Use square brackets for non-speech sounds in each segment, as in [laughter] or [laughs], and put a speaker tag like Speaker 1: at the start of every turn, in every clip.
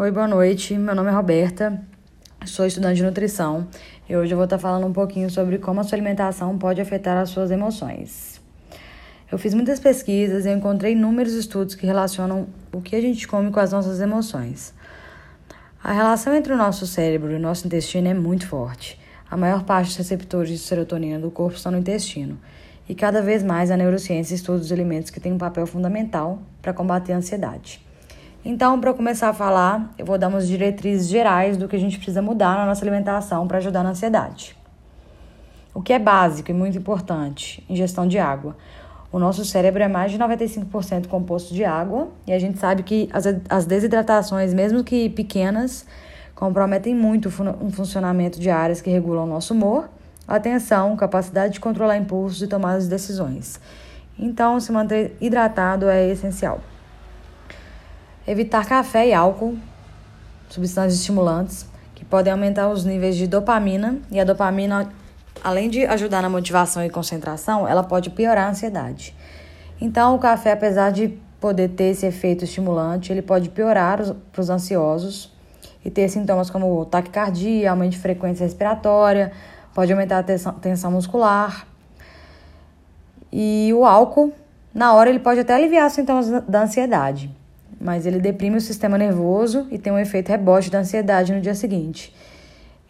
Speaker 1: Oi, boa noite. Meu nome é Roberta, sou estudante de nutrição e hoje eu vou estar falando um pouquinho sobre como a sua alimentação pode afetar as suas emoções. Eu fiz muitas pesquisas e encontrei inúmeros estudos que relacionam o que a gente come com as nossas emoções. A relação entre o nosso cérebro e o nosso intestino é muito forte. A maior parte dos receptores de serotonina do corpo estão no intestino. E cada vez mais a neurociência estuda os alimentos que têm um papel fundamental para combater a ansiedade. Então, para começar a falar, eu vou dar umas diretrizes gerais do que a gente precisa mudar na nossa alimentação para ajudar na ansiedade. O que é básico e muito importante: ingestão de água. O nosso cérebro é mais de 95% composto de água e a gente sabe que as, as desidratações, mesmo que pequenas, comprometem muito o funcionamento de áreas que regulam o nosso humor, atenção, capacidade de controlar impulsos e tomar as decisões. Então, se manter hidratado é essencial. Evitar café e álcool, substâncias estimulantes, que podem aumentar os níveis de dopamina, e a dopamina, além de ajudar na motivação e concentração, ela pode piorar a ansiedade. Então, o café, apesar de poder ter esse efeito estimulante, ele pode piorar para os ansiosos e ter sintomas como taquicardia, aumento de frequência respiratória, pode aumentar a tensão, tensão muscular. E o álcool, na hora, ele pode até aliviar os sintomas da ansiedade mas ele deprime o sistema nervoso e tem um efeito rebote da ansiedade no dia seguinte.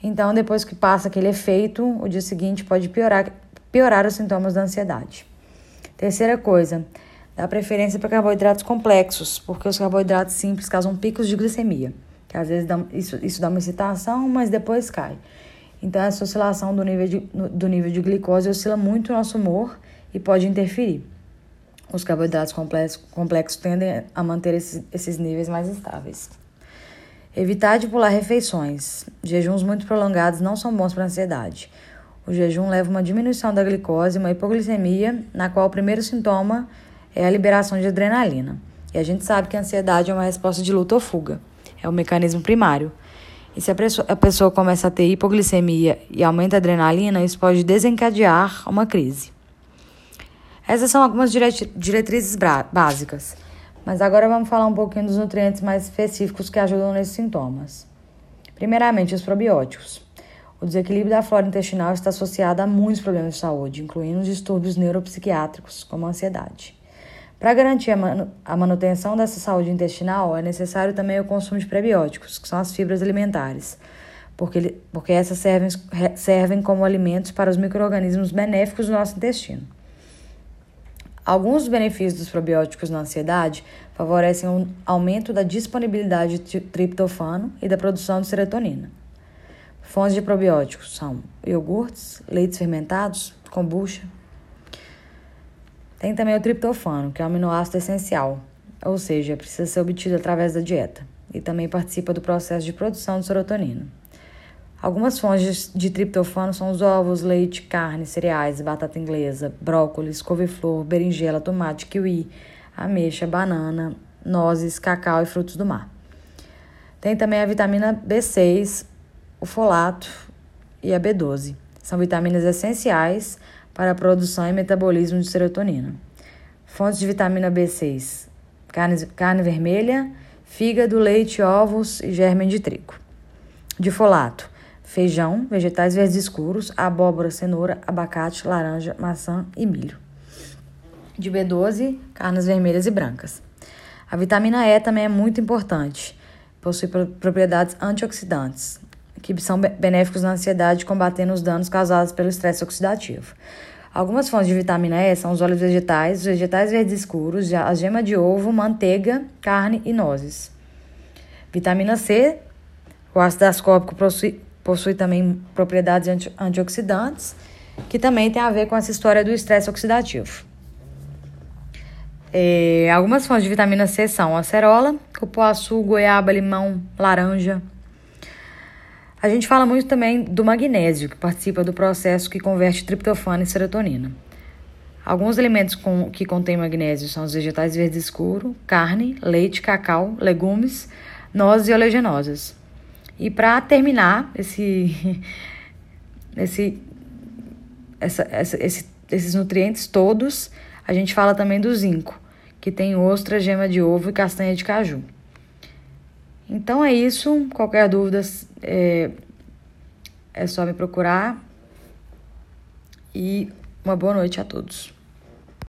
Speaker 1: Então, depois que passa aquele efeito, o dia seguinte pode piorar, piorar os sintomas da ansiedade. Terceira coisa, dá preferência para carboidratos complexos, porque os carboidratos simples causam picos de glicemia, que às vezes dá, isso, isso dá uma excitação, mas depois cai. Então, essa oscilação do nível de, do nível de glicose oscila muito o nosso humor e pode interferir. Os carboidratos complexos, complexos tendem a manter esses, esses níveis mais estáveis. Evitar de pular refeições. Jejuns muito prolongados não são bons para a ansiedade. O jejum leva uma diminuição da glicose, uma hipoglicemia, na qual o primeiro sintoma é a liberação de adrenalina. E a gente sabe que a ansiedade é uma resposta de luta ou fuga. É o mecanismo primário. E se a pessoa, a pessoa começa a ter hipoglicemia e aumenta a adrenalina, isso pode desencadear uma crise. Essas são algumas diretrizes básicas. Mas agora vamos falar um pouquinho dos nutrientes mais específicos que ajudam nesses sintomas. Primeiramente, os probióticos. O desequilíbrio da flora intestinal está associado a muitos problemas de saúde, incluindo distúrbios neuropsiquiátricos, como a ansiedade. Para garantir a manutenção dessa saúde intestinal, é necessário também o consumo de prebióticos, que são as fibras alimentares, porque, porque essas servem, servem como alimentos para os micro-organismos benéficos do nosso intestino. Alguns benefícios dos probióticos na ansiedade favorecem o um aumento da disponibilidade de triptofano e da produção de serotonina. Fontes de probióticos são iogurtes, leites fermentados, kombucha. Tem também o triptofano, que é um aminoácido essencial, ou seja, precisa ser obtido através da dieta, e também participa do processo de produção de serotonina. Algumas fontes de triptofano são os ovos, leite, carne, cereais, batata inglesa, brócolis, couve-flor, berinjela, tomate, kiwi, ameixa, banana, nozes, cacau e frutos do mar. Tem também a vitamina B6, o folato e a B12. São vitaminas essenciais para a produção e metabolismo de serotonina. Fontes de vitamina B6: carne, carne vermelha, fígado, leite, ovos e germe de trigo. De folato: feijão, vegetais verdes escuros, abóbora, cenoura, abacate, laranja, maçã e milho. De B12, carnes vermelhas e brancas. A vitamina E também é muito importante. Possui propriedades antioxidantes, que são benéficos na ansiedade, combatendo os danos causados pelo estresse oxidativo. Algumas fontes de vitamina E são os óleos vegetais, os vegetais verdes escuros, a gema de ovo, manteiga, carne e nozes. Vitamina C, o ácido ascórbico possui, possui também propriedades anti antioxidantes, que também tem a ver com essa história do estresse oxidativo. É, algumas fontes de vitamina C são acerola, cupuaçu, goiaba, limão, laranja. A gente fala muito também do magnésio, que participa do processo que converte triptofano em serotonina. Alguns alimentos com, que contêm magnésio são os vegetais verdes escuros, carne, leite, cacau, legumes, nozes e oleaginosas. E para terminar esse, [laughs] esse, essa, essa, esse, esses nutrientes todos, a gente fala também do zinco, que tem ostra, gema de ovo e castanha de caju. Então é isso. Qualquer dúvida é, é só me procurar. E uma boa noite a todos.